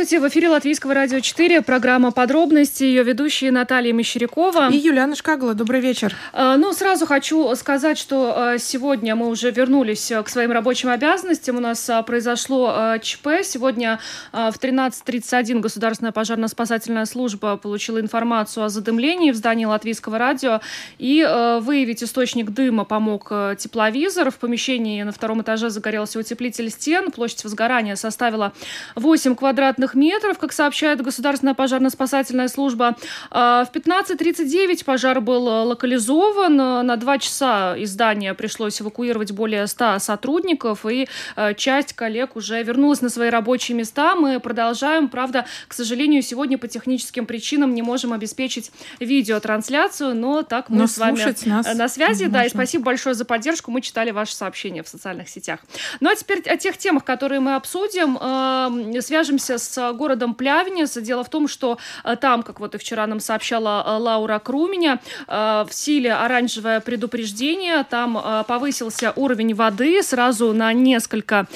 Здравствуйте, в эфире Латвийского радио 4, программа «Подробности», ее ведущие Наталья Мещерякова. И Юлиана Шкагла. Добрый вечер. А, Ну, сразу хочу сказать, что а, сегодня мы уже вернулись а, к своим рабочим обязанностям. У нас произошло ЧП. Сегодня в 13.31 Государственная пожарно-спасательная служба получила информацию о задымлении в здании Латвийского радио. И выявить источник дыма помог тепловизор. В помещении на втором этаже загорелся утеплитель стен. Площадь возгорания составила 8 квадратных метров, как сообщает Государственная пожарно-спасательная служба. А, В 15.39 пожар был э, локализован. На два часа из здания пришлось эвакуировать более 100 сотрудников, и э, часть коллег уже вернулась на свои рабочие места. Мы продолжаем. Правда, к сожалению, сегодня по техническим причинам не можем обеспечить видеотрансляцию, но так мы Но с вами нас на связи. Да, и можно. спасибо большое за поддержку. Мы читали ваши сообщения в социальных сетях. Ну а теперь о тех темах, которые мы обсудим. Э, Свяжемся с городом Плявнес. Дело в том, что э, там, как вот и вчера нам сообщала э, Лаура Круменя, э, в силе оранжевое предупреждение. Там повысился уровень воды сразу на несколько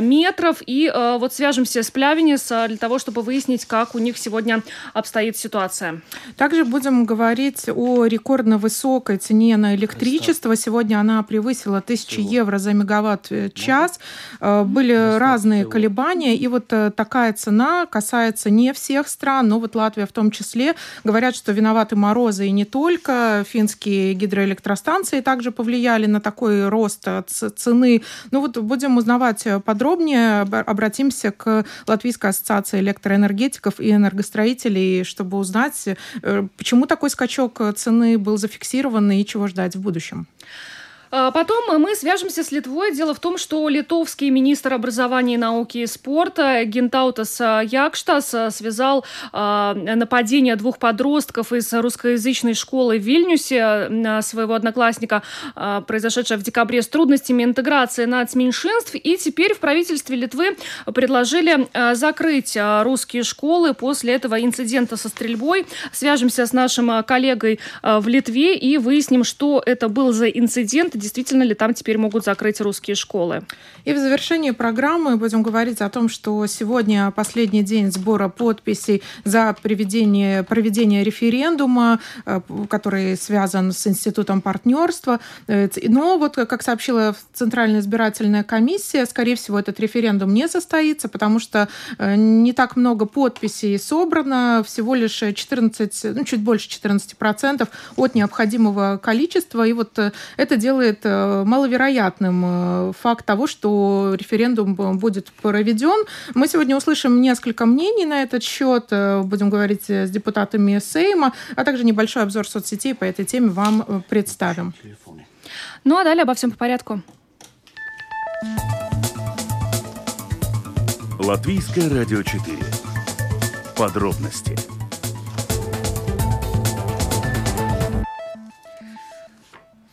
метров. И вот свяжемся с Плявнес для того, чтобы выяснить, как у них сегодня обстоит ситуация. Также будем говорить о рекордно высокой цене на электричество. Сегодня она превысила 1000 евро за мегаватт-час. Э, Были разные колебания. И вот такая цена касается не всех стран, но вот Латвия в том числе. Говорят, что виноваты морозы и не только. Финские гидроэлектростанции также повлияли на такой рост цены. Ну вот будем узнавать подробнее. Об- Обратимся к Латвийской ассоциации электроэнергетиков и энергостроителей, чтобы узнать, э, почему такой скачок цены был зафиксирован и чего ждать в будущем. А Потом мы свяжемся с Литвой. Дело в том, что литовский министр образования, науки и спорта Гентаутас Якштас связал а, нападение двух подростков из русскоязычной школы в Вильнюсе на своего одноклассника, а, произошедшее в декабре, с трудностями интеграции нацменьшинств. И теперь в правительстве Литвы предложили а, закрыть а, русские школы после этого инцидента со стрельбой. Свяжемся с нашим а, коллегой а, в Литве и выясним, что это был за инцидент, действительно ли там теперь могут закрыть русские школы. И в завершении программы будем говорить о том, что сегодня последний день сбора подписей за проведение, проведение референдума, э, который связан с Институтом партнерства. Э, Но вот, как сообщила Центральная избирательная комиссия, скорее всего, этот референдум не состоится, потому что э, не так много подписей собрано, всего лишь 14, ну, чуть больше 14% от необходимого количества. И вот э, это делает э, маловероятным э, факт того, что референдум б- будет проведен. Мы сегодня услышим несколько мнений на этот счет, э, будем говорить э, с депутатами Сейма, а также небольшой обзор соцсетей по этой теме вам э, представим. Ну а далее обо всем по порядку. Латвийское радио 4. Подробности.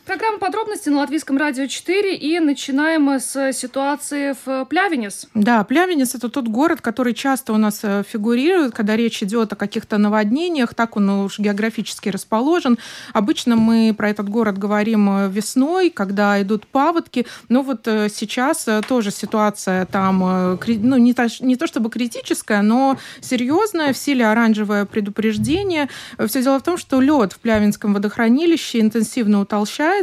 Программа подробности на Латвийском радио 4 и начинаем мы с ситуации в Плявенес. Да, Плявенец – это тот город, который часто у нас э, фигурирует, когда речь идет о каких-то наводнениях, так он уж географически расположен. Обычно мы про этот город говорим э, весной, когда идут паводки, но вот э, сейчас э, тоже ситуация там, э, ну, не то, не то чтобы критическая, но серьезная, в силе оранжевое предупреждение. Все дело в том, что лед в Плявинском водохранилище интенсивно утолщается,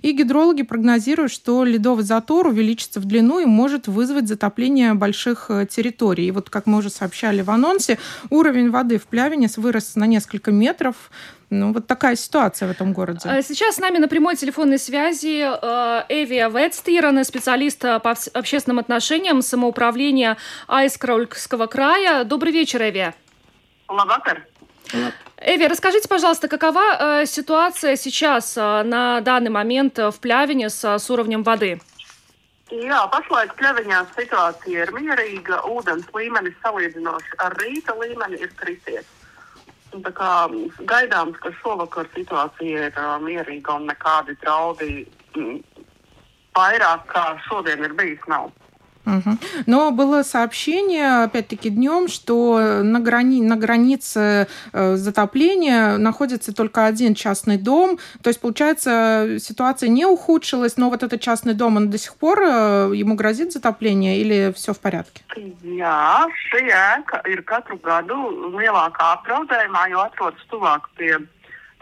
и гидрологи прогнозируют, что ледовый затор увеличится в длину и может вызвать затопление больших э, территорий. И вот, как мы уже сообщали в анонсе, уровень воды в Плявинес вырос на несколько метров. Ну, вот такая ситуация в этом городе. А Сейчас с нами на прямой телефонной связи э, Эвия Ветстирен, специалист э, по общественным отношениям самоуправления Айскрольского края. Добрый вечер, Эвия. Лабакар. Эви, расскажите, пожалуйста, какова э, ситуация сейчас э, на данный момент э, в Плявине с, с уровнем воды? Jā, pašlaik Pļaviņā situācija ir mierīga. Ūdens līmenis salīdzinoši ar rīta līmeni ir krities. Un Tā kā gaidāms, ka šovakar situācija ir uh, mierīga un nekādi draudi mm, vairāk kā šodien ir bijis nav. Угу. Но было сообщение, опять-таки, днем, что на, грани... на границе э, затопления находится только один частный дом. То есть, получается, ситуация не ухудшилась, но вот этот частный дом, он до сих пор э, ему грозит затопление или все в порядке? Šī ēka ir katru gadu lielākā apdraudējumā, jo atrodas tuvāk pie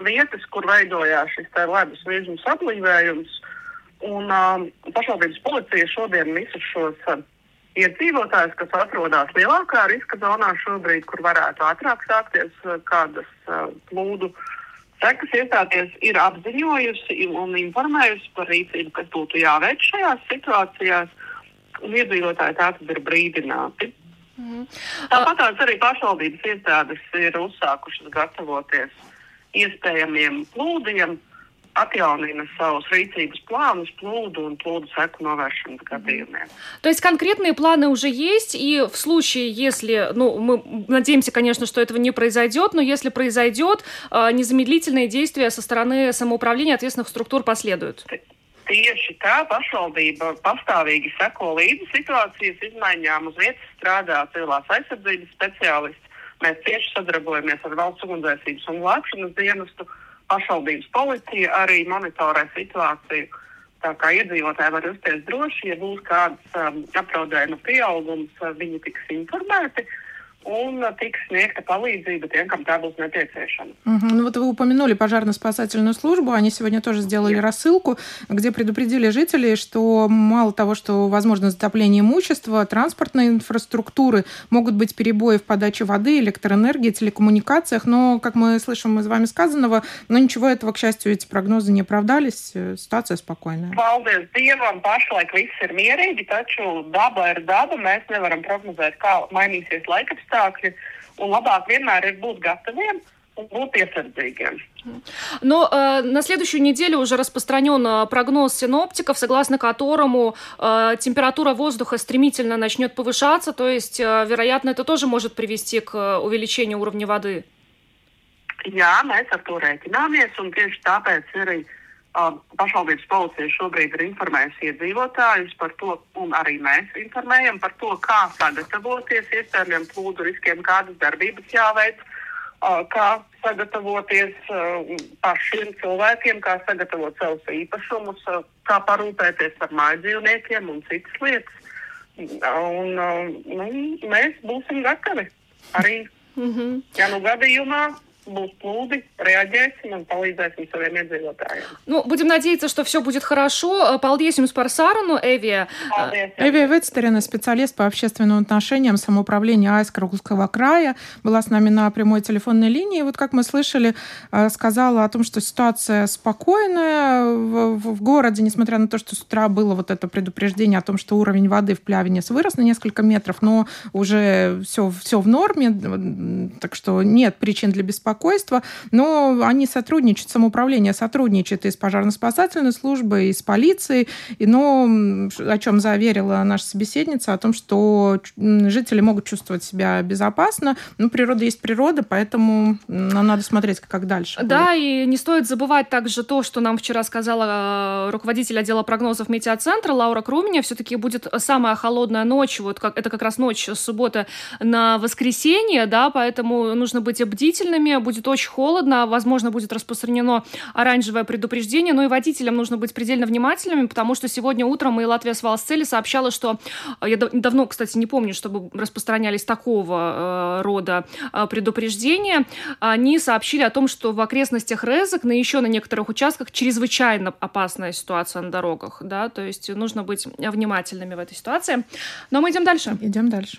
vietas, kur veidojās šis ledus virsmas aplīvējums. Un um, pašvaldības policija šodien visus šos uh, iedzīvotājus, kas atrodas lielākā riska zonā šobrīd, kur varētu ātrāk sākties uh, kādas uh, plūdu sekas iestāties, ir apziņojusi un informējusi par rīcību, kas būtu jāveic šajās situācijās. Un iedzīvotāji tātad ir brīdināti. Mm. Tāpat arī pašvaldības iestādes ir uzsākušas gatavoties iespējamiem plūdiem atjaunina savus рīcības планus плуду и плуду seku novēršanas гадījumiem. То есть конкретные планы уже есть, и в случае, если, ну, мы надеемся, конечно, что этого не произойдет, но если произойдет, незамедлительные действия со стороны самоуправления ответственных структур последуют. Tieši tā pašvaldība pastāvīgi seko līdzi situācijas izmaiņām. Uz vietas strādā civilās aizsardzības speciālisti. Mēs cieši sadarbojamies ar valsts ugunsdzēsības un glābšanas dienestu. Uh, pašvaldības policija arī monitorē situāciju. Tā kā iedzīvotāji var justies droši, ja būs kāds um, apdraudējuma pieaugums, uh, viņi tiks informēti. Uh, un tiks sniegta palīdzība тем, кому та будет необходима. Угу. Ну вот вы упомянули пожарно-спасательную службу, они сегодня тоже сделали Нет. рассылку, где предупредили жителей, что мало того, что возможно затопление имущества, транспортной инфраструктуры, могут быть перебои в подаче воды, электроэнергии, телекоммуникациях, но, как мы слышим из вами сказанного, но ничего этого, к счастью, эти прогнозы не оправдались, ситуация спокойная. Paldies Dievam, pašlaik viss ir mierīgi, taču daba ir daba, mēs nevaram prognozēt, kā mainīsies laikapstākļi apstākļi, un labāk vienmēr ir būt gataviem būt piesardzīgiem. Но э, на следующую неделю уже распространен э, прогноз синоптиков, согласно которому э, температура воздуха стремительно начнет повышаться, то есть, э, вероятно, это тоже может привести к э, увеличению уровня воды. Jā, mēs ar to rēķināmies, un tieši tāpēc arī uh, pašvaldības policija šobrīd ir informējusi iedzīvotājus par to, un arī mēs informējam par to, kā sagatavoties iespējamiem plūdu riskiem, kādas darbības jāveic, kā sagatavoties pašiem cilvēkiem, kā sagatavot savus īpašumus, kā parūpēties par mājdzīvniekiem un citas lietas. Un, nu, mēs būsim gatavi arī, mm -hmm. ja nu gadījumā būs plūdi, реагēsim un palīdzēsim saviem iedzīvotājiem. Ну, будем надеяться, что все будет хорошо. Paldies jums par sarunu, Эвия. Paldies. Эвия Ветстерина, специалист по общественным отношениям самоуправления Айскаргульского края, была с нами на прямой телефонной линии. Вот как мы слышали, сказала о том, что ситуация спокойная в, в городе, несмотря на то, что с утра было вот это предупреждение о том, что уровень воды в Плявине вырос на несколько метров, но уже все, все в норме, так что нет причин для беспокойства беспокойство, но они сотрудничают, самоуправление сотрудничает и с пожарно-спасательной службой, и с полицией, и, но о чем заверила наша собеседница, о том, что жители могут чувствовать себя безопасно. Ну, природа есть природа, поэтому нам надо смотреть, как дальше. Да, будет. и не стоит забывать также то, что нам вчера сказала э, руководитель отдела прогнозов метеоцентра Лаура Круменя. Все-таки будет самая холодная ночь, вот как, это как раз ночь с субботы на воскресенье, да, поэтому нужно быть бдительными, будет очень холодно, возможно, будет распространено оранжевое предупреждение, но и водителям нужно быть предельно внимательными, потому что сегодня утром и Латвия с Валсцели сообщала, что, э, я давно, кстати, не помню, чтобы распространялись такого э, рода э, предупреждения, они сообщили о том, что в окрестностях Резок, на еще на некоторых участках чрезвычайно опасная ситуация на дорогах, да, то есть нужно быть внимательными в этой ситуации. Но мы идем дальше. Идем дальше.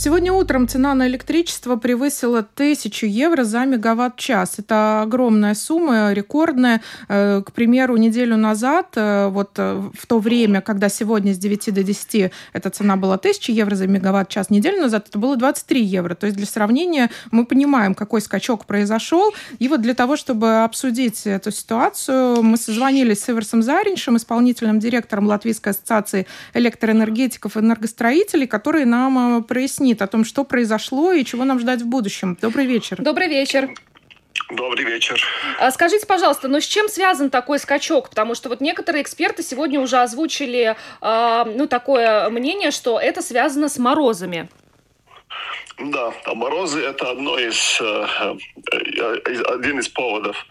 Сегодня утром цена на электричество превысила 1000 евро за мегаватт-час. Это огромная сумма, рекордная. Э, к примеру, неделю назад, э, вот э, в то время, когда сегодня с 9 до 10 эта цена была 1000 евро за мегаватт-час, неделю назад это было 23 евро. То есть для сравнения мы понимаем, какой скачок произошел. И вот для того, чтобы обсудить эту ситуацию, мы созвонились с Иверсом Зариншем, исполнительным директором Латвийской ассоциации электроэнергетиков и энергостроителей, который нам прояснил, объяснит о том, что произошло и чего нам ждать в будущем. Добрый вечер. Добрый вечер. Добрый вечер. А скажите, пожалуйста, но с чем связан такой скачок? Потому что вот некоторые эксперты сегодня уже озвучили э, ну, такое мнение, что это связано с морозами. Да, а морозы это одно из, э, э, один из поводов.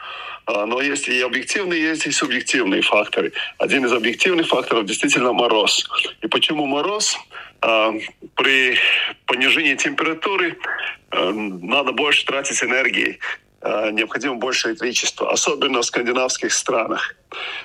А, но есть и объективные, есть и субъективные факторы. Один из объективных факторов действительно мороз. И почему мороз? А, при понижении температуры э, надо больше тратить энергии необходимо больше электричества, особенно в скандинавских странах,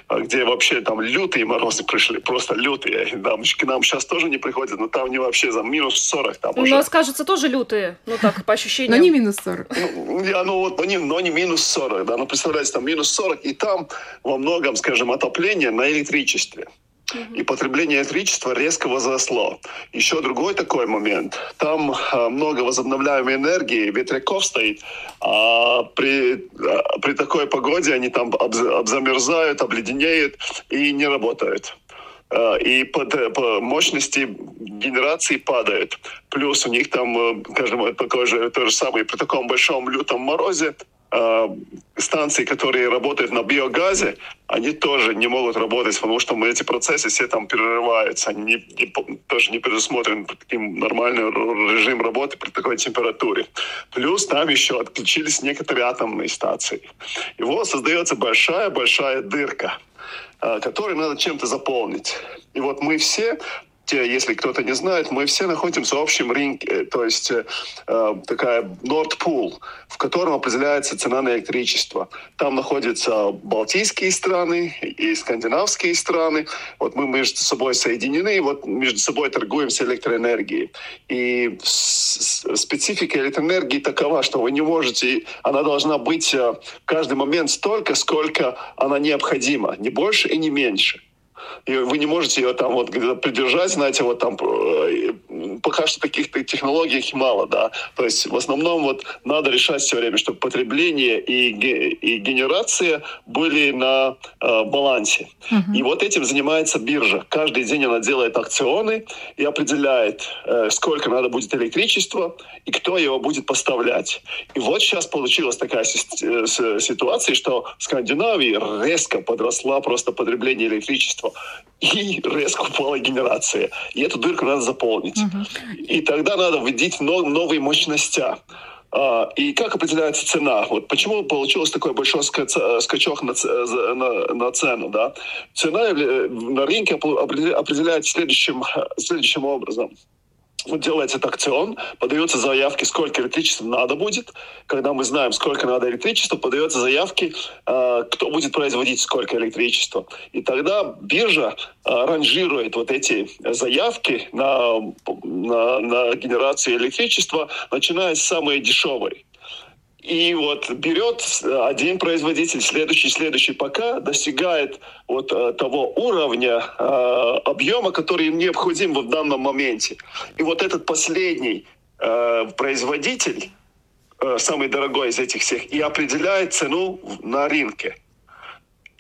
э, где вообще там лютые морозы пришли, просто лютые. Да, к нам сейчас тоже не приходят, но там не вообще за минус 40. Там У уже. нас, кажется, тоже лютые, ну так, по ощущениям. Но не минус 40. Ну, я, ну вот, но не, но не минус 40, да, ну представляете, там минус 40, и там во многом, скажем, отопление на электричестве и потребление электричества резко возросло. Еще другой такой момент. Там а, много возобновляемой энергии, ветряков стоит, а при, а, при такой погоде они там обзамерзают, обледенеют и не работают а, и под, по мощности генерации падают. Плюс у них там, э, скажем, такой же, то же самое, при таком большом лютом морозе Э, станции, которые работают на биогазе, они тоже не могут работать, потому что мы эти процессы все там перерываются. Они не, не, тоже не предусмотрен таким нормальный режим работы при такой температуре. Плюс там еще отключились некоторые атомные станции. И вот создается большая-большая дырка э, которую надо чем-то заполнить. И вот мы все если кто-то не знает, мы все находимся в общем рынке, э, то есть э, э, такая Nord Pool, в котором определяется цена на электричество. Там находятся балтийские страны и скандинавские страны. Вот мы между собой соединены, вот между собой торгуемся электроэнергией. И специфика электроэнергии такова, что вы не можете, она должна быть э, каждый момент столько, сколько она необходима, не больше и не меньше и вы не можете ее там вот придержать, знаете, вот там э, пока что таких технологий мало, да. То есть в основном вот надо решать все время, чтобы потребление и, и генерация были на э, балансе. Uh-huh. И вот этим занимается биржа. Каждый день она делает акционы и определяет, э, сколько надо будет электричества и кто его будет поставлять. И вот сейчас получилась такая э, ситуация, что в Скандинавии резко подросла просто потребление электричества и резко упала генерация. И эту дырку надо заполнить. Uh-huh. И тогда надо вводить новые мощности. А, и как определяется цена? Вот почему получилось такой большой скачок на, на, на цену? Да? Цена э, на рынке определяется следующим, следующим образом делается акцион, подаются заявки, сколько электричества надо будет. Когда мы знаем, сколько надо электричества, подаются заявки, э, кто будет производить сколько электричества. И тогда биржа э, ранжирует вот эти заявки на, на, на генерацию электричества, начиная с самой дешевой. И вот берет один производитель, следующий, следующий, пока достигает вот э, того уровня э, объема, который им необходим в данном моменте. И вот этот последний э, производитель, самый дорогой из этих всех, и определяет цену на рынке.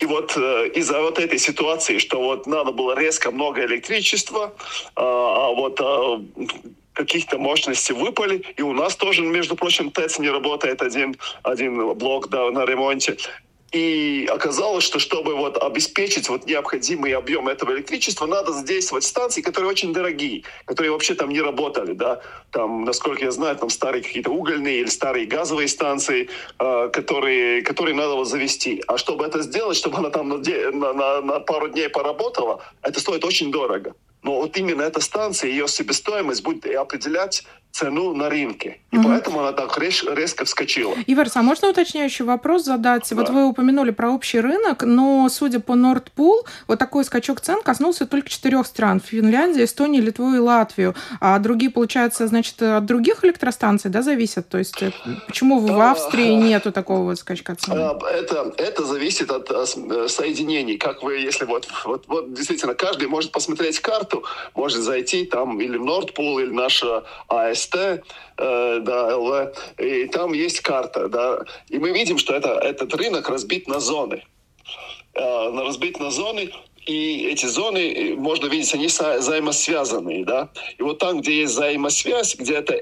И вот э, из-за вот этой ситуации, что вот надо было резко много электричества, э, а вот э, каких-то мощностей выпали, и у нас тоже, между прочим, ТЭЦ не работает один, один блок да, на ремонте. И оказалось, что чтобы вот обеспечить вот необходимый объем этого электричества, надо задействовать станции, которые очень дорогие, которые вообще там не работали, да. Там, насколько я знаю, там старые какие-то угольные или старые газовые станции, э, которые, которые надо вот завести. А чтобы это сделать, чтобы она там на, на, на пару дней поработала, это стоит очень дорого. Но вот именно эта станция, ее себестоимость будет определять цену на рынке. И угу. поэтому она так резко вскочила. Иверс, а можно уточняющий вопрос задать? Да. Вот вы упомянули про общий рынок, но, судя по Nordpool, вот такой скачок цен коснулся только четырех стран. Финляндия, Эстонию, Литву и Латвию. А другие, получается, значит, от других электростанций, да, зависят? То есть э, почему в Австрии нету такого вот скачка цен? А, это, это зависит от э, соединений. Как вы, если вот, вот, вот действительно, каждый может посмотреть карту, может зайти там или в Nordpool, или наша АС СТ, э, да, ЛВ, и там есть карта, да, и мы видим, что это, этот рынок разбит на зоны. Э, разбит на зоны, и эти зоны, можно видеть, они взаимосвязанные, да. И вот там, где есть взаимосвязь, где это,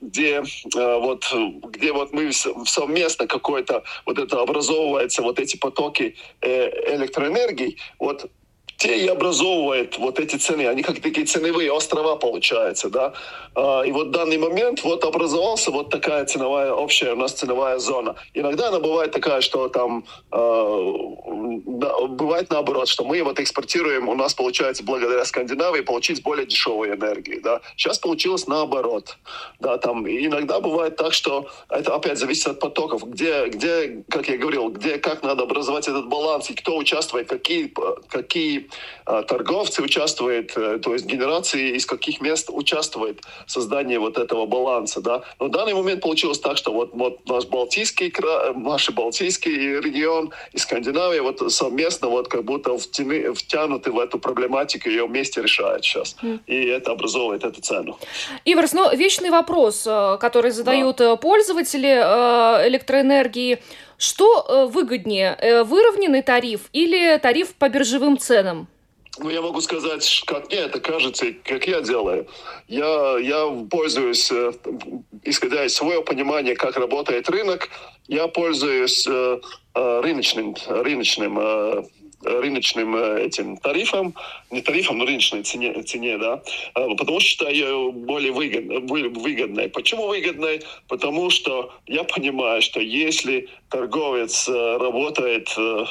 где вот, где вот мы совместно какой-то вот это образовывается, вот эти потоки электроэнергии, вот те и образовывают вот эти цены. Они как такие ценовые острова получаются, да. А, и вот в данный момент вот образовался вот такая ценовая, общая у нас ценовая зона. Иногда она бывает такая, что там а, бывает наоборот, что мы вот экспортируем, у нас получается благодаря Скандинавии получить более дешевую энергию, да. Сейчас получилось наоборот, да, там иногда бывает так, что это опять зависит от потоков, где, где, как я говорил, где, как надо образовать этот баланс и кто участвует, какие, какие а, торговцы участвуют, э, то есть генерации из каких мест участвует в создании вот этого баланса, да. Но в данный момент получилось так, что вот, вот наш Балтийский, наш Балтийский регион и Скандинавия вот совместно вот как будто втяны, втянуты в эту проблематику, ее вместе решают сейчас. Mm. И это образовывает эту цену. Иверс, но вечный вопрос, э, который задают да. Э, пользователи электроэнергии, что э, выгоднее, э, выровненный тариф или тариф по биржевым ценам? Ну, я могу сказать, как мне это кажется, как я делаю. Я, я пользуюсь, э, исходя из своего понимания, как работает рынок, я пользуюсь рыночным, рыночным рыночным этим тарифом, не тарифом, но рыночной цене, цене да, потому что считаю ее более выгодной, выгодной. Почему выгодной? Потому что я понимаю, что если торговец э, работает э,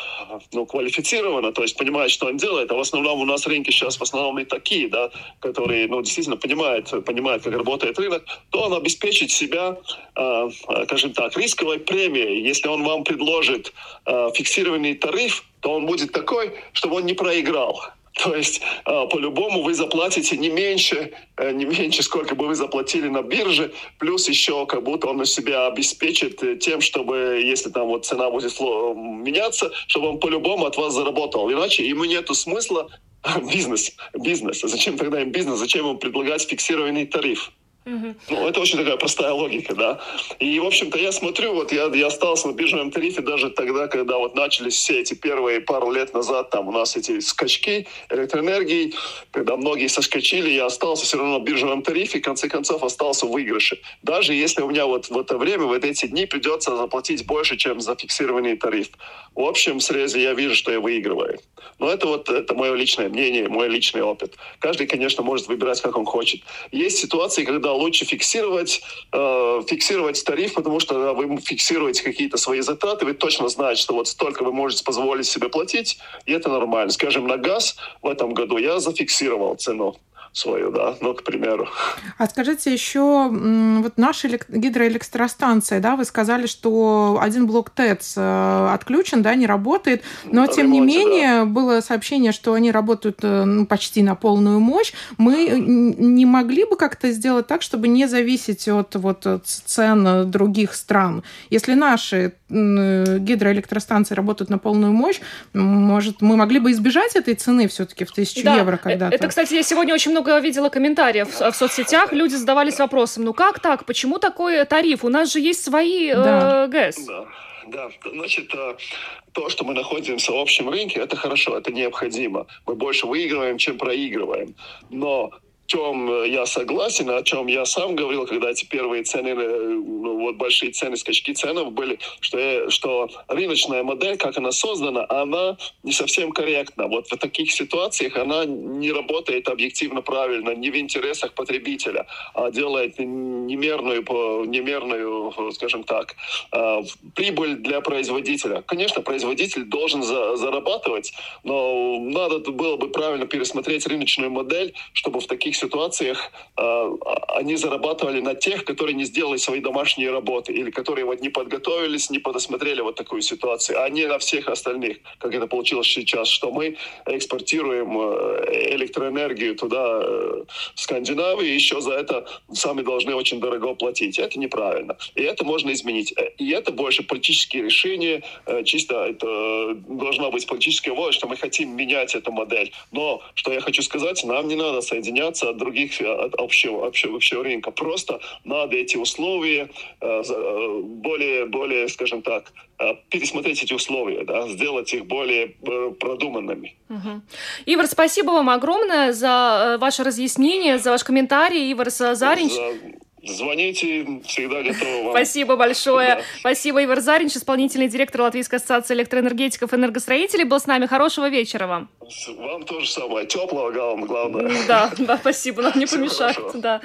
ну, квалифицированно, то есть понимает, что он делает, а в основном у нас рынки сейчас в основном и такие, да, которые ну, действительно понимают, понимают, как работает рынок, то он обеспечит себя, э, скажем так, рисковой премией. Если он вам предложит фиксированный тариф, то он будет такой, чтобы он не проиграл. То есть а, по-любому вы заплатите не меньше, э, не меньше, сколько бы вы заплатили на бирже, плюс еще как будто он себя обеспечит э, тем, чтобы, если там вот цена будет меняться, чтобы он по-любому от вас заработал. Иначе ему нету смысла бизнес, бизнес. Зачем тогда им бизнес? Зачем им предлагать фиксированный тариф? Ну, это очень такая простая логика, да. И, в общем-то, я смотрю, вот я, я остался на биржевом тарифе даже тогда, когда вот начались все эти первые пару лет назад, там у нас эти скачки электроэнергии, когда многие соскочили, я остался все равно на биржевом тарифе, в конце концов остался в выигрыше. Даже если у меня вот в это время, в эти дни придется заплатить больше, чем за фиксированный тариф. В общем срезе я вижу, что я выигрываю. Но это вот это мое личное мнение, мой личный опыт. Каждый, конечно, может выбирать, как он хочет. Есть ситуации, когда лучше фиксировать, э, фиксировать тариф, потому что вы фиксируете какие-то свои затраты, вы точно знаете, что вот столько вы можете позволить себе платить, и это нормально. Скажем, на газ в этом году я зафиксировал цену свою, да, ну, к примеру. А скажите еще, вот наша гидроэлектростанция, да, вы сказали, что один блок ТЭЦ э, отключен, да, не работает, но на тем ремонте, не менее да. было сообщение, что они работают э, ну, почти на полную мощь. Мы не могли бы как-то сделать так, чтобы не зависеть от вот цен других стран? Если наши гидроэлектростанции работают на полную мощь, может, мы могли бы избежать этой цены все-таки в тысячу да, евро когда-то? Это, кстати, я сегодня очень много много видела комментариев в соцсетях, люди задавались вопросом, ну как так, почему такой тариф? У нас же есть свои да. э, ГЭС. Да. Да, значит, э, то, что мы находимся в общем рынке, это хорошо, это необходимо. Мы больше выигрываем, чем проигрываем. Но чем э, я согласен, о чем я сам говорил, когда эти первые цены, э, ну, вот большие цены, скачки ценов были, что, я, что рыночная модель, как она создана, она не совсем корректна. Вот в таких ситуациях она не работает объективно правильно, не в интересах потребителя, а делает немерную, немерную скажем так, э, прибыль для производителя. Конечно, производитель должен за, зарабатывать, но надо было бы правильно пересмотреть рыночную модель, чтобы в таких ситуациях э, они зарабатывали на тех, которые не сделали свои домашние работы или которые вот не подготовились, не подосмотрели вот такую ситуацию, а не на всех остальных, как это получилось сейчас, что мы экспортируем э, электроэнергию туда, э, в Скандинавию, и еще за это сами должны очень дорого платить. Это неправильно. И это можно изменить. И это больше политические решения, э, чисто это должна быть политическая воля, что мы хотим менять эту модель. Но, что я хочу сказать, нам не надо соединяться от других, от общего, общего, общего рынка. Просто надо эти условия более, более, скажем так, пересмотреть эти условия, да, сделать их более продуманными. Угу. Ивар, спасибо вам огромное за ваше разъяснение, за ваш комментарий. Ивар Заринч. За Звоните, всегда готова вам. Спасибо большое. Да. Спасибо, Ивар Заринч, исполнительный директор Латвийской ассоциации электроэнергетиков и энергостроителей, был с нами. Хорошего вечера вам. Вам тоже самое. Теплого, главное. Да, да, спасибо, нам не помешает. Да.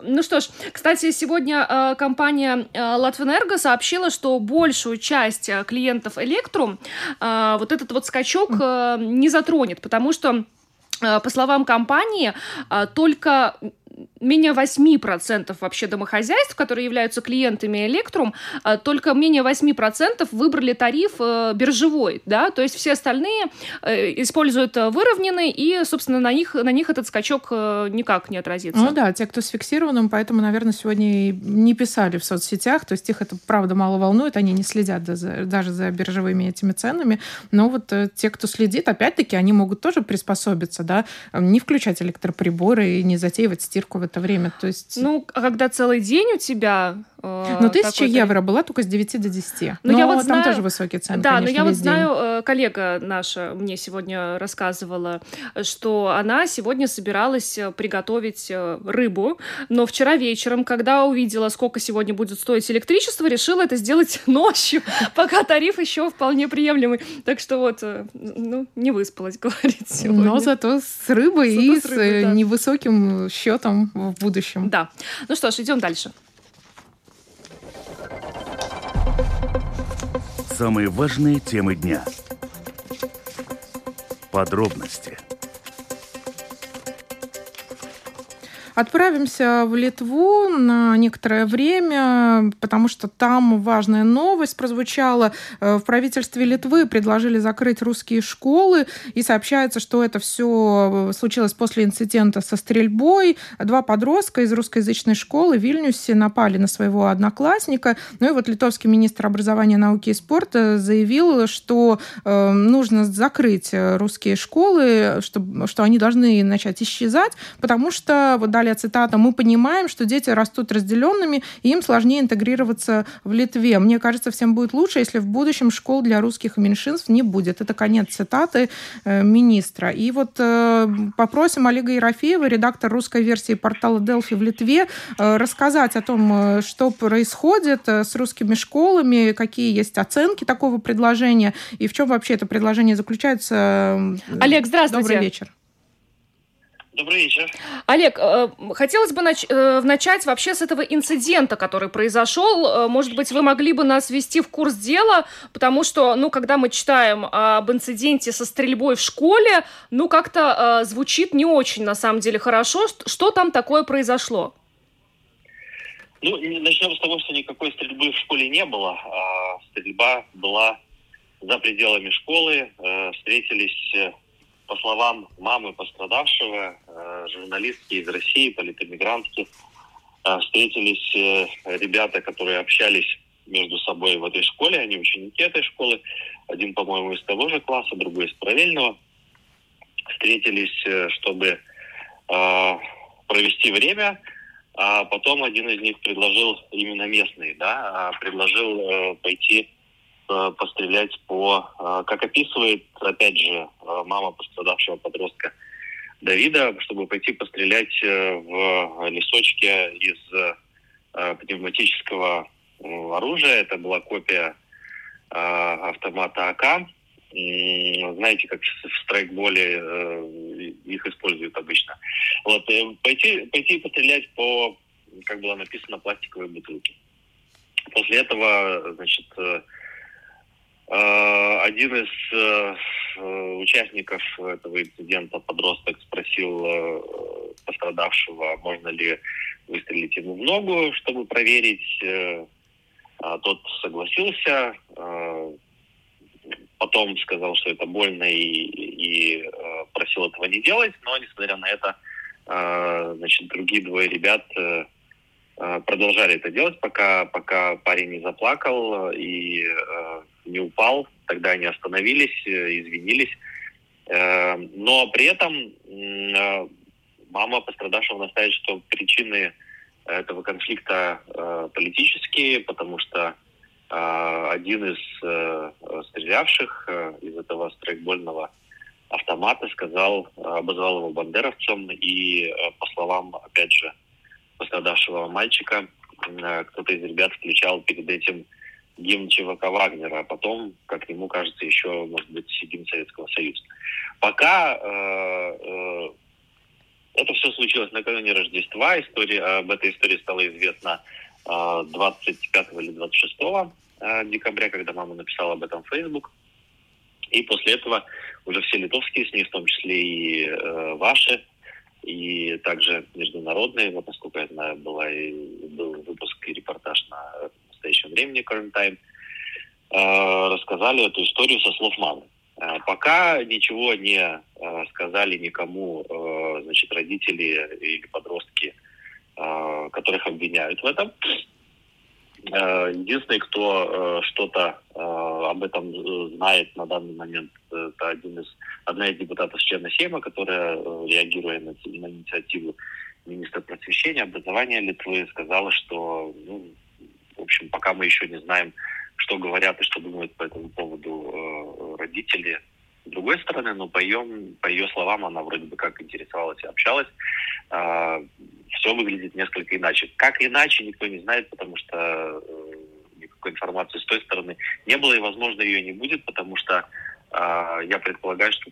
Ну что ж, кстати, сегодня э, компания э, Латвэнерго сообщила, что большую часть э, клиентов Электрум вот этот вот скачок не затронет, потому что по словам компании, только менее 8% вообще домохозяйств, которые являются клиентами Электрум, а, только менее 8% выбрали тариф э, биржевой, да, то есть все остальные э, используют выровненный, и, собственно, на них, на них этот скачок э, никак не отразится. Ну да, те, кто с фиксированным, поэтому, наверное, сегодня не писали в соцсетях, то есть их это, правда, мало волнует, они не следят даже за биржевыми этими ценами, но вот те, кто следит, опять-таки, они могут тоже приспособиться, да, не включать электроприборы и не затеивать стирку в это время. То есть... Ну, а когда целый день у тебя Э, ну, тысяча евро была только с 9 до 10. Но, ну, но я вот там знаю... тоже высокие цены, Да, конечно, но я вот знаю, э, коллега наша мне сегодня рассказывала, что она сегодня собиралась э, приготовить рыбу, но вчера вечером, когда увидела, сколько сегодня будет стоить электричество, решила это сделать ночью, пока тариф еще вполне приемлемый. Так что вот, ну, не выспалась, говорит сегодня. Но зато с рыбой зато и с, рыбой, да. невысоким счетом в будущем. Да. Ну что ж, идем дальше. Самые важные темы дня. Подробности – Отправимся в Литву на некоторое время, потому что там важная новость прозвучала. Э, в правительстве Литвы предложили закрыть русские школы, и сообщается, что это все случилось после инцидента со стрельбой. Два подростка из русскоязычной школы в Вильнюсе напали на своего одноклассника. Ну и вот литовский министр образования, науки и спорта заявил, что э, нужно закрыть русские школы, что, что они должны начать исчезать, потому что вот далее цитата, мы понимаем, что дети растут разделенными, и им сложнее интегрироваться в Литве. Мне кажется, всем будет лучше, если в будущем школ для русских меньшинств не будет. Это конец цитаты э, министра. И вот э, попросим Олега Ерофеева, редактор русской версии портала Delphi в Литве, э, рассказать о том, что происходит с русскими школами, какие есть оценки такого предложения и в чем вообще это предложение заключается. Олег, здравствуйте. Добрый вечер. Добрый вечер. Олег, э, хотелось бы нач- э, начать вообще с этого инцидента, который произошел. Э, может быть, вы могли бы нас ввести в курс дела, потому что, ну, когда мы читаем об инциденте со стрельбой в школе, ну, как-то звучит не очень, на самом деле, хорошо. Что там такое произошло? Ну, начнем с того, что никакой стрельбы в школе не было. А стрельба была за пределами школы. Встретились по словам мамы пострадавшего, э, журналистки из России, политэмигрантки, э, встретились э, ребята, которые общались между собой в этой школе, они ученики этой школы, один, по-моему, из того же класса, другой из параллельного, встретились, чтобы провести время, а потом один из них предложил, именно местный, да, предложил пойти пострелять по, э, как описывает, опять же, э, мама пострадавшего подростка Давида, чтобы пойти пострелять в лесочке из пневматического оружия. Это была копия автомата АК. Знаете, как в страйкболе их используют обычно. Вот, пойти, пойти пострелять по, как было написано, пластиковой бутылке. После этого, значит, Э, один из э, участников этого инцидента, подросток, спросил э, пострадавшего, можно ли выстрелить ему в ногу, чтобы проверить. А тот согласился, потом сказал, что это больно и, и просил этого не делать, но несмотря на это, значит, другие двое ребят продолжали это делать, пока, пока парень не заплакал и не упал. Тогда они остановились, э, извинились. Э, но при этом э, мама пострадавшего настаивает, что причины этого конфликта политические, потому что один из стрелявших из этого страйкбольного автомата сказал, обозвал его бандеровцем, и по словам, опять же, пострадавшего мальчика, кто-то из ребят включал перед этим гимн ЧВК Вагнера, а потом, как ему кажется, еще, может быть, гимн Советского Союза. Пока э, э, это все случилось накануне Рождества, история, об этой истории стало известно э, 25 или 26 э, декабря, когда мама написала об этом в Facebook. И после этого уже все литовские СМИ, в том числе и э, ваши, и также международные, вот насколько я знаю, была и, был выпуск и репортаж на настоящем времени Current Time, э, рассказали эту историю со слов мамы. Э, пока ничего не э, сказали никому, значит, родители или подростки, которых обвиняют в этом. Единственный, кто что-то об этом знает на данный момент, это один из, одна из депутатов члена Сейма, которая, реагируя на, на инициативу министра просвещения, образования Литвы, сказала, что, ну, общем, пока мы еще не знаем, что говорят и что думают по этому поводу родители. С другой стороны, ну, по ее, по ее словам, она вроде бы как интересовалась и общалась все выглядит несколько иначе. Как иначе, никто не знает, потому что э, никакой информации с той стороны не было, и, возможно, ее не будет, потому что э, я предполагаю, что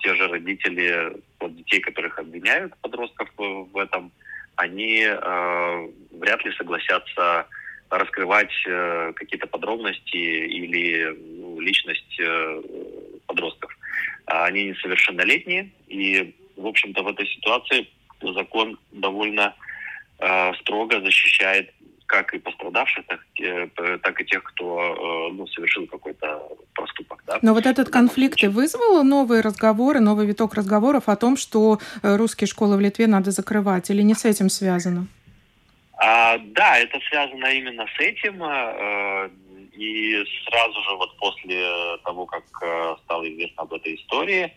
те же родители вот, детей, которых обвиняют подростков в этом, они э, вряд ли согласятся раскрывать э, какие-то подробности или ну, личность э, подростков. Они несовершеннолетние, и, в общем-то, в этой ситуации закон довольно э, строго защищает как и пострадавших, так, э, так и тех, кто э, ну, совершил какой-то проступок. Да? Но вот этот конфликт и вызвал новые разговоры, новый виток разговоров о том, что русские школы в Литве надо закрывать, или не с этим связано? А, да, это связано именно с этим. Э, и сразу же вот после того, как э, стало известно об этой истории,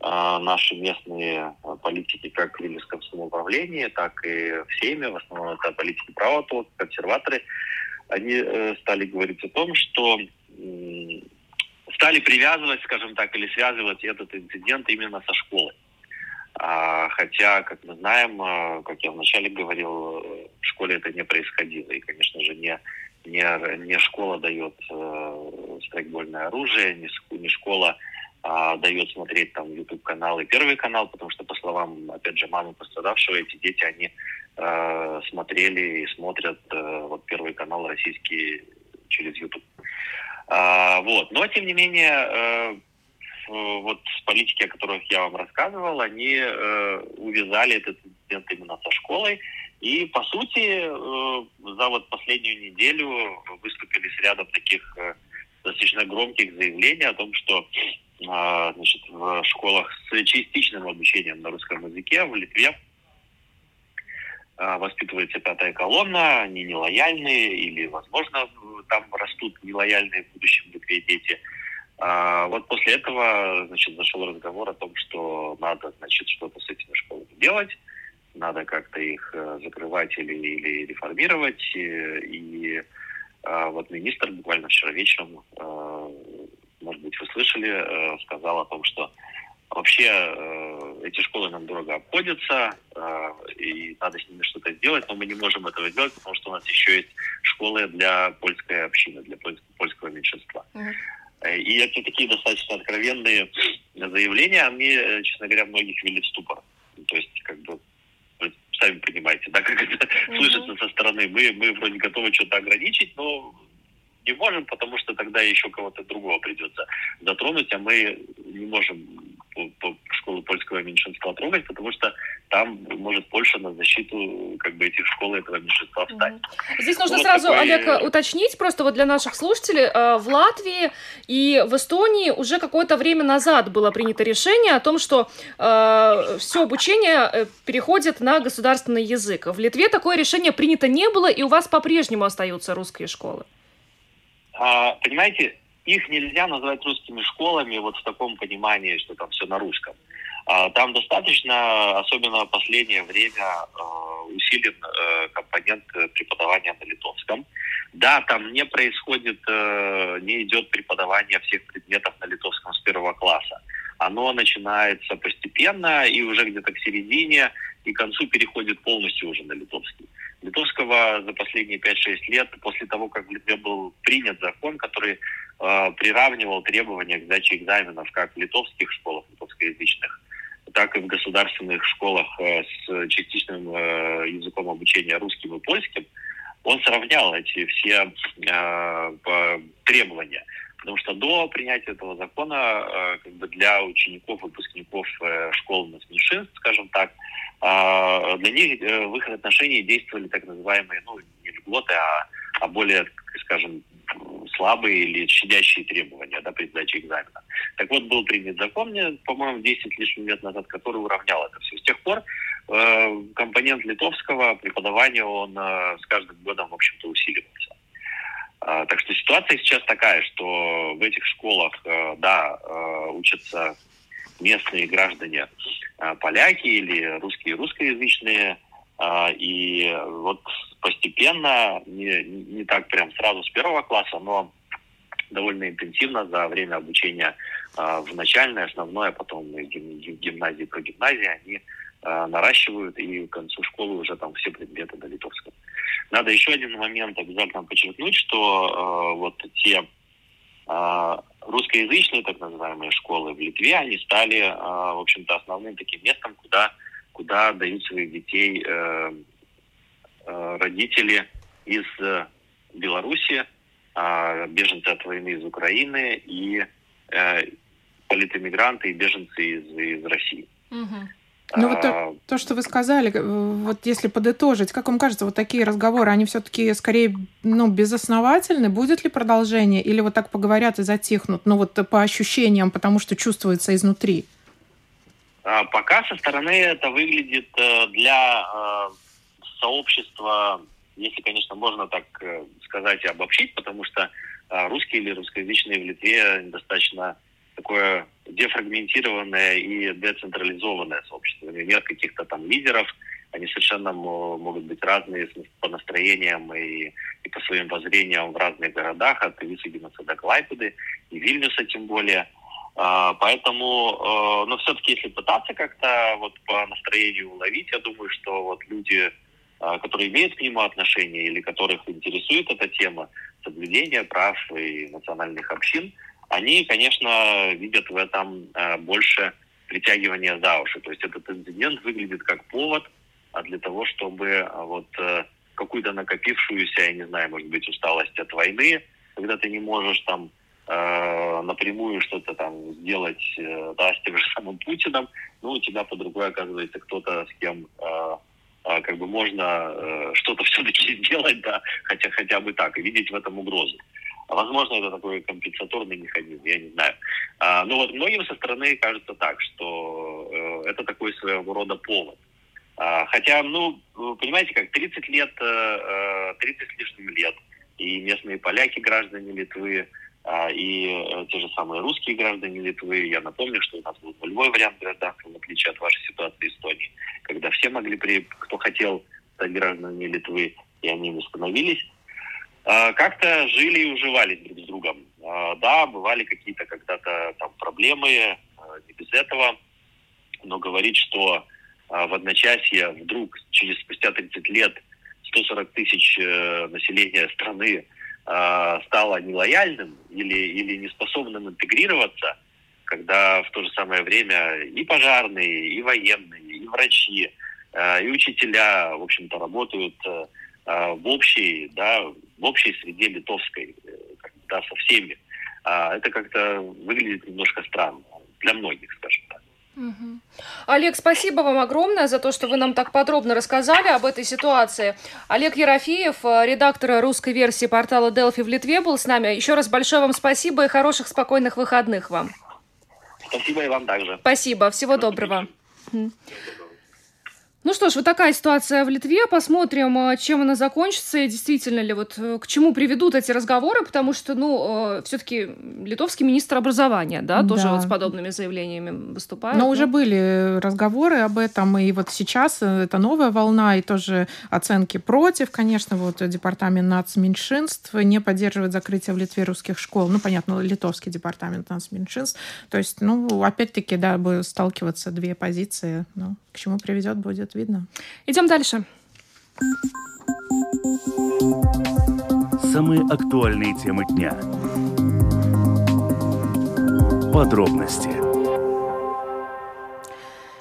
а, наши местные политики как в Вильнюсском самоуправлении, так и в Сейме, в основном это политики права, консерваторы, они э, стали говорить о том, что стали привязывать, скажем так, или связывать этот инцидент именно со школой. А, хотя, как мы знаем, как я вначале говорил, школе это не происходило. И, конечно же, не, не, не школа дает э, страйкбольное оружие, не, не школа а, дает смотреть там YouTube канал и Первый канал, потому что по словам, опять же, мамы пострадавшего, эти дети, они э, смотрели и смотрят э, вот Первый канал российский через YouTube. А, вот, но тем не менее, э, вот политики, о которых я вам рассказывал, они э, увязали этот инцидент именно со школой. И, по сути, э, за вот последнюю неделю выступили с рядом таких э, достаточно громких заявлений о том, что а, значит, в школах с частичным обучением на русском языке в Литве воспитывается пятая колонна, они нелояльные или, возможно, там растут нелояльные в будущем в Литве дети. Вот после этого, значит, зашел разговор о том, что надо, значит, что-то с этими школами делать, надо как-то их э, закрывать или, или реформировать. И, и вот министр буквально вчера вечером э, может быть, вы слышали, э, сказал о том, что вообще э, эти школы нам дорого обходятся, э, и надо с ними что-то сделать, но мы не можем этого сделать, потому что у нас еще есть школы для польской общины, для польского меньшинства. И эти такие достаточно откровенные заявления, они, честно говоря, многих ввели в ступор. То есть, как бы, вы сами понимаете, да, как это mm-hmm. слышится со стороны. Мы, мы вроде готовы что-то ограничить, но не можем, потому что тогда еще кого-то другого придется затронуть, а мы не можем школу польского меньшинства трогать, потому что там может Польша на защиту как бы этих школ этого меньшинства встать. Здесь нужно вот сразу, такой... Олег, уточнить, просто вот для наших слушателей, э, в Латвии и в Эстонии уже какое-то время назад было принято решение о том, что э, все обучение э, переходит на государственный язык. В Литве такое решение принято не было, и у вас по-прежнему остаются русские школы. А, понимаете, их нельзя назвать русскими школами вот в таком понимании, что там все на русском. А, там достаточно, особенно в последнее время, э, усилен э, компонент преподавания на литовском. Да, там не происходит, э, не идет преподавание всех предметов на литовском с первого класса. Оно начинается постепенно и уже где-то к середине и к концу переходит полностью уже на литовский. Литовского за последние 5-6 лет, после того, как в Литве был принят закон, который э, приравнивал требования к сдаче экзаменов как в литовских школах, литовскоязычных, так и в государственных школах э, с частичным э, языком обучения русским и польским, он сравнял эти все э, требования. Потому что до принятия этого закона как бы для учеников, выпускников школ меньшинств, скажем так, для них в их отношении действовали так называемые, ну, не льготы, а, а более, скажем, слабые или щадящие требования да, при сдаче экзамена. Так вот, был принят закон, по-моему, 10 лишних лет назад, который уравнял это все. С тех пор э, компонент литовского преподавания, он э, с каждым годом, в общем-то, усиливался. Э, так что ситуация сейчас такая, что в этих школах, э, да, э, учатся местные граждане э, поляки или русские русскоязычные, и вот постепенно, не, не так прям сразу с первого класса, но довольно интенсивно за время обучения э, в начальной, основной, а потом гимназии, про гимназии они наращивают, и к концу школы уже там все предметы на литовском. Надо еще один момент обязательно подчеркнуть, что э, вот те э, русскоязычные так называемые школы в Литве, они стали, э, в общем-то, основным таким местом, куда, куда дают своих детей э, э, родители из э, Беларуси, э, беженцы от войны из Украины и э, политэмигранты и беженцы из, из России. Угу. Ну вот то, то, что вы сказали, э, вот если подытожить, как вам кажется, вот такие разговоры, они все-таки скорее ну, безосновательны? Будет ли продолжение? Или вот так поговорят и затихнут? Ну вот по ощущениям, потому что чувствуется изнутри. А, пока со стороны это выглядит э, для э, сообщества, если, конечно, можно так сказать и обобщить, потому что русские или русскоязычные в Литве достаточно такое дефрагментированное и децентрализованное сообщество. У него нет каких-то там лидеров, они совершенно могут быть разные по настроениям и, и по своим воззрениям в разных городах, от Висагинаса до Клайпеды, и Вильнюса тем более. А, поэтому, а, но все-таки, если пытаться как-то вот по настроению уловить, я думаю, что вот люди, а, которые имеют к нему отношение или которых интересует эта тема соблюдения прав и национальных общин – они, конечно, видят в этом э, больше притягивания за уши. То есть этот инцидент выглядит как повод а для того, чтобы э, вот э, какую-то накопившуюся, я не знаю, может быть, усталость от войны, когда ты не можешь там э, напрямую что-то там сделать э, да, с тем же самым Путиным, ну, у тебя под рукой оказывается кто-то, с кем э, как бы можно что-то все-таки сделать, да, хотя хотя бы так, и видеть в этом угрозу. Возможно, это такой компенсаторный механизм, я не знаю. А, но вот многим со стороны кажется так, что это такой своего рода повод. А, хотя, ну, понимаете, как 30 лет, э, 30 с лишним лет, и местные поляки, граждане Литвы, и э, те же самые русские граждане Литвы. Я напомню, что у нас был нулевой вариант гражданства, в отличие от вашей ситуации Эстонии, когда все могли, при, кто хотел стать гражданами Литвы, и они не становились. А, как-то жили и уживались друг с другом. А, да, бывали какие-то когда-то там проблемы, а, не без этого, но говорить, что в одночасье вдруг через спустя 30 лет 140 тысяч э, населения страны стало нелояльным или, или неспособным интегрироваться, когда в то же самое время и пожарные, и военные, и врачи, и учителя, в общем-то, работают э, в общей, да, в общей среде литовской, э, да, со всеми. А это как-то выглядит немножко странно для многих, скажем так. Угу. Олег, спасибо вам огромное за то, что вы нам так подробно рассказали об этой ситуации. Олег Ерофеев, э, редактор русской версии портала Delphi в Литве, был с нами. Еще раз большое вам спасибо и хороших, спокойных выходных вам. Спасибо и вам также. Спасибо. Всего доброго. Ну что ж, вот такая ситуация в Литве. Посмотрим, э, чем она закончится и действительно ли вот э, к чему приведут эти разговоры, потому что, ну, э, все-таки литовский министр образования, да, тоже Да. вот с подобными заявлениями выступает. Но ну. уже были разговоры об этом, и вот сейчас это новая волна, и тоже оценки против, конечно, вот департамент нацменьшинств не поддерживает закрытие в Литве русских школ. Ну, понятно, литовский департамент нацменьшинств. То есть, ну, опять-таки, да, бы сталкиваться две позиции. Ну, к чему приведет, будет видно. Идем дальше. Самые актуальные темы дня. Подробности.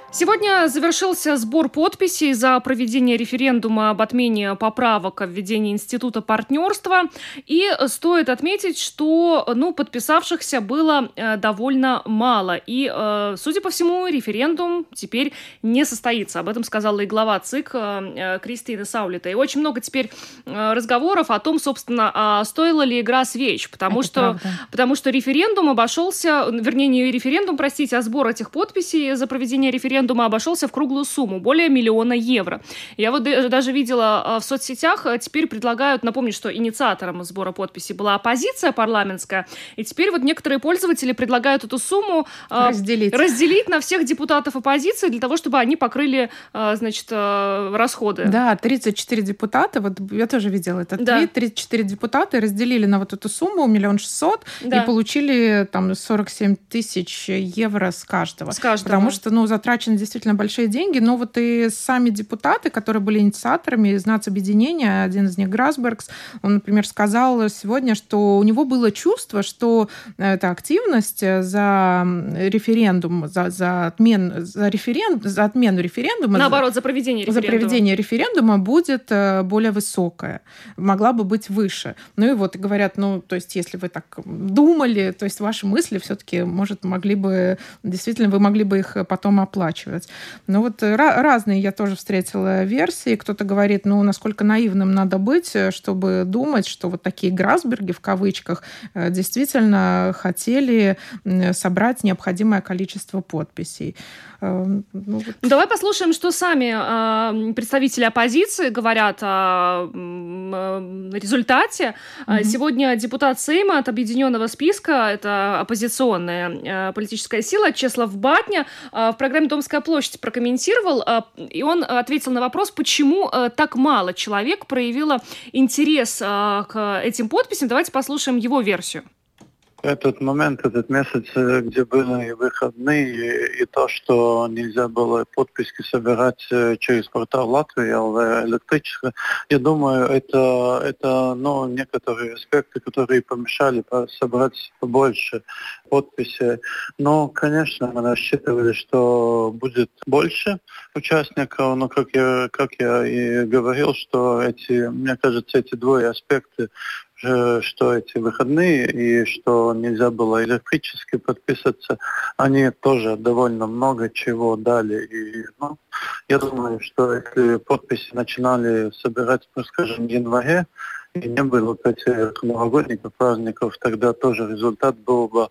Сегодня завершился сбор подписей за проведение референдума об отмене поправок о введении института партнерства. И стоит отметить, что ну, подписавшихся было э, довольно мало. И, э, судя по всему, референдум теперь не состоится. Об этом сказала и глава ЦИК э, Кристина Саулита. И очень много теперь разговоров о том, собственно, а стоила ли игра свеч. Потому Это что правда. Потому что референдум обошелся, вернее, не референдум, простите, а сбор этих подписей за проведение референдума обошелся в круглую сумму, более миллиона евро. Я вот да- даже видела а, в соцсетях, а, теперь предлагают, напомнить, что инициатором сбора подписей была оппозиция парламентская, и теперь вот некоторые пользователи предлагают эту сумму а, Разделить. разделить на всех депутатов оппозиции для того, чтобы они покрыли, значит, расходы. Да, 34 депутата, вот я тоже видела этот Да. твит, 34 депутата разделили на вот эту сумму, миллион шестьсот, Да. и получили там 47 тысяч евро с каждого. С каждого. Потому что, ну, затрачены действительно большие деньги, но вот и сами депутаты, которые были инициаторами из нацобъединения, один из них Грасбергс, он, например, сказал сегодня, что у него было чувство, что эта активность за референдум, за, за, отмен, за, референ, за отмену референдума, Наоборот, за проведение за референдума. проведение референдума будет э, более высокая, могла бы быть выше. Ну и вот говорят, ну, то есть, если вы так думали, то есть ваши мысли все-таки, может, могли бы, действительно, вы могли бы их потом оплачивать. Ну вот э, ра- разные я тоже встретила версии. Кто-то говорит, ну, насколько наивным надо быть, э, чтобы думать, что вот такие Грасберги, в кавычках, э, действительно хотели собрать необходимое количество подписей. Э, ну, вот Ну, Давай послушаем, что сами э, представители оппозиции говорят о результате. Э, Сегодня депутат Сейма от Объединенного списка, это оппозиционная э, политическая сила, Чеслав Батня, в программе «Домская площадь» прокомментировал, и он ответил на вопрос, почему так мало человек проявило интерес к этим подписям. Давайте послушаем его версию. Этот момент, этот месяц, э, где были выходные, и, и то, что нельзя было подписки собирать э, через портал Латвии, ЛВ электрическое, я думаю, это, это ну, некоторые аспекты, которые помешали по- собрать побольше подписей. Но, конечно, мы рассчитывали, что будет больше участников, но, как я, как я и говорил, что эти, мне кажется, эти двое аспекты э, что эти выходные и что нельзя было электрически подписаться, они тоже довольно много чего дали. И, ну, я думаю, что если подписи начинали собирать, ну, скажем, в январе, и не было вот этих новогодних праздников, тогда тоже результат был бы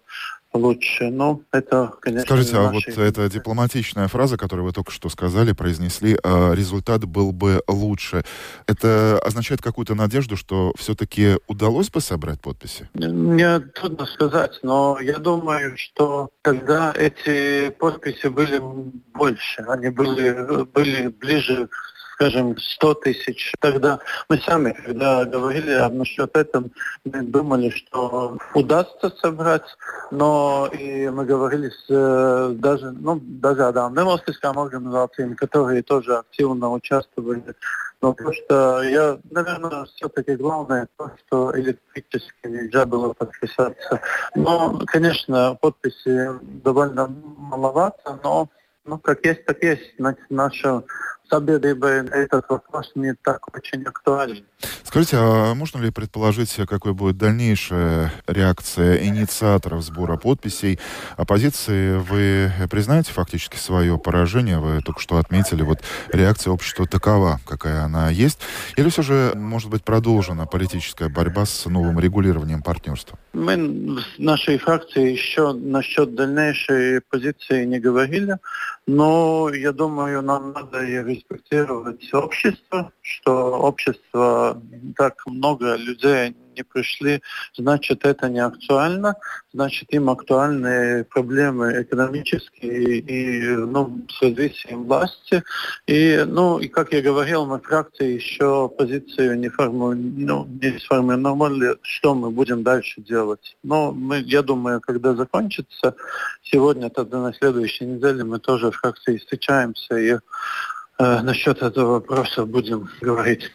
лучше. Но это, конечно, Скажите, а вот эта дипломатичная фраза, которую вы только что сказали, произнесли, а, результат был бы лучше. Это означает какую-то надежду, что все-таки удалось бы собрать подписи? Мне трудно сказать, но я думаю, что тогда эти подписи были больше, они были, были ближе скажем, 100 тысяч. Тогда мы сами, когда говорили об насчет этого, мы думали, что удастся собрать, но и мы говорили с э, даже, ну, dažādām nevalstiskām организациями, которые тоже активно участвовали. Но то, что я, наверное, все-таки главное то, что электрически нельзя было подписаться. Но, конечно, подписи довольно маловато, но ну, как есть, так есть. Наша sabiedrībai этот вопрос не так очень актуален. Скажите, а можно ли предположить, какой будет дальнейшая реакция инициаторов сбора подписей оппозиции? Вы признаете фактически свое поражение? Вы только что отметили, вот реакция общества такова, какая она есть. Или все же, может быть, продолжена политическая борьба с новым регулированием партнерства? Мы в нашей фракции еще насчет дальнейшей позиции не говорили, но я думаю, нам надо и респектировать общество, что общество так много людей не пришли, значит это не актуально, значит им актуальны проблемы экономические и ну, с развитием власти. И, ну, и как я говорил, на фракции еще позицию не, форму, ну, не сформировали, что мы будем дальше делать. Но мы, я думаю, когда закончится, сегодня, тогда на следующей неделе мы тоже в фракции встречаемся и насчет этого вопроса будем говорить.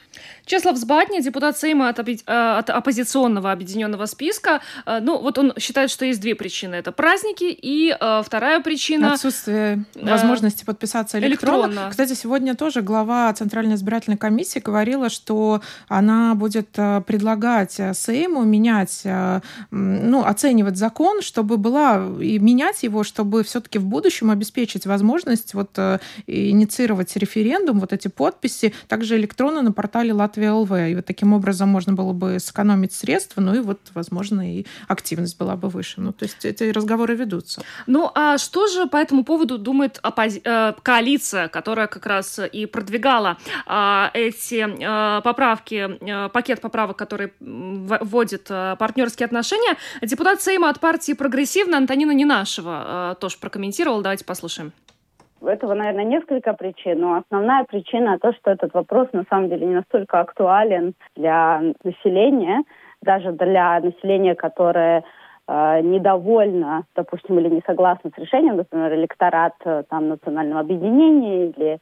Чеслав Збатни, депутат Сейма от, э, от оппозиционного объединенного списка, э, ну вот он считает, что есть две причины. Это праздники и э, вторая причина... Отсутствие возможности подписаться электронно. электронно. Кстати, сегодня тоже глава Центральной избирательной комиссии говорила, что она будет предлагать Сейму менять, ну, оценивать закон, чтобы была, и менять его, чтобы все-таки в будущем обеспечить возможность вот инициировать референдум, вот эти подписи, также электронно на портале Латвии Латвия ЛВ. И вот таким образом можно было бы сэкономить средства, ну и вот, возможно, и активность была бы выше. Ну, то есть эти разговоры ведутся. Ну, а что же по этому поводу думает оппози... э, коалиция, которая как раз и продвигала э, эти э, поправки, э, пакет поправок, который вводит э, партнерские отношения? Депутат Сейма от партии «Прогрессивно» Антонина Ненашева э, тоже прокомментировала. Давайте послушаем этого, наверное, несколько причин, но основная причина то, что этот вопрос на самом деле не настолько актуален для населения, даже для населения, которое э, недовольно, допустим, или не согласно с решением, например, электорат э, там, национального объединения или,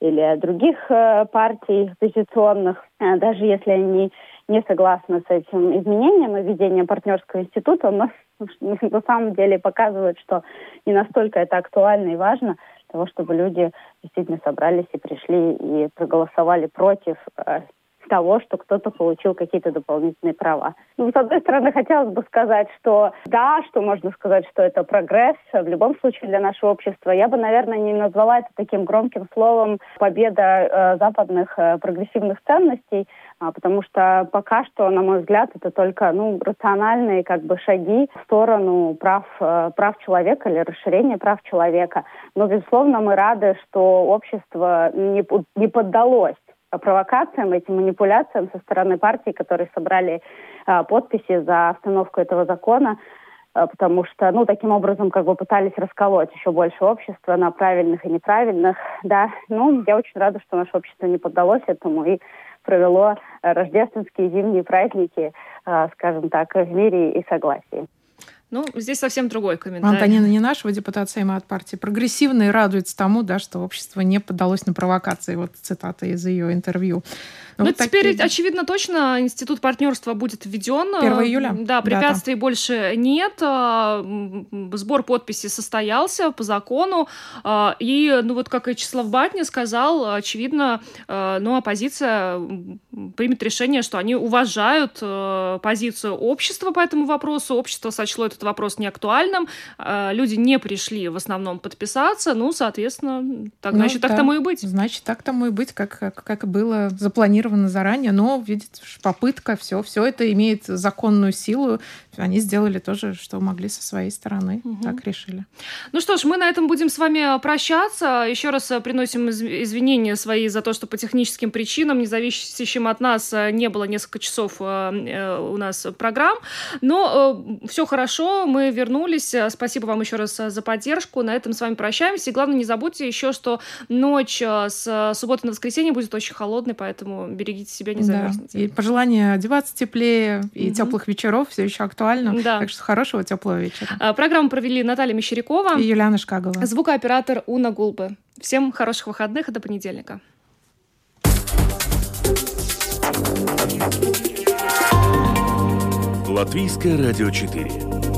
или других э, партий оппозиционных, э, даже если они не согласны с этим изменением и введением партнерского института, но на самом деле показывает, что не настолько это актуально и важно, того, чтобы люди действительно собрались и пришли и проголосовали против э, того, что кто-то получил какие-то дополнительные права. Ну, с одной стороны, хотелось бы сказать, что да, что можно сказать, что это прогресс в любом случае для нашего общества. Я бы, наверное, не назвала это таким громким словом победа э, западных э, прогрессивных ценностей, а, потому что пока что, на мой взгляд, это только ну, рациональные как бы шаги в сторону прав, э, прав человека или расширения прав человека. Но, безусловно, мы рады, что общество не, не поддалось провокациям, этим манипуляциям со стороны партий, которые собрали э, подписи за остановку этого закона, э, потому что, ну, таким образом, как бы пытались расколоть еще больше общества на правильных и неправильных, да. Ну, я очень рада, что наше общество не поддалось этому и провело рождественские зимние праздники, э, скажем так, в мире и согласии. Ну, здесь совсем другой комментарий. Антонина не нашего депутата Сейма от партии прогрессивной радуется тому, да, что общество не поддалось на провокации. Вот цитата из ее интервью. Ну, вот теперь, такие... очевидно, точно институт партнерства будет введен. 1 июля. Да, препятствий дата. больше нет. А, сбор подписей состоялся по закону. А, и, ну вот как и Числав Батни сказал, очевидно, а, ну, оппозиция примет решение, что они уважают позицию общества по этому вопросу. Общество сочло этот вопрос неактуальным. Люди не пришли в основном подписаться. Ну, соответственно, так, ну, значит, да. так тому и быть. Значит, так тому и быть, как, как, как было запланировано заранее, но, видишь, попытка, все, все это имеет законную силу. Они сделали тоже, что могли со своей стороны. Угу. Так решили. Ну что ж, мы на этом будем с вами прощаться. Еще раз э, приносим извинения свои за то, что по техническим причинам, независящим от нас, не было несколько часов э, у нас программ. Но все хорошо, мы вернулись. Спасибо вам еще раз за поддержку. На этом с вами прощаемся. И главное, не забудьте еще, что ночь с субботы на воскресенье будет очень холодной, поэтому берегите себя, не замерзните. Да. И пожелание одеваться теплее и угу. теплых вечеров все еще актуально. Да. Так что хорошего теплого вечера. Программу провели Наталья Мещерякова и Юлиана Шкагова. Звукооператор Уна Гулбы. Всем хороших выходных и до понедельника. Латвийское радио 4.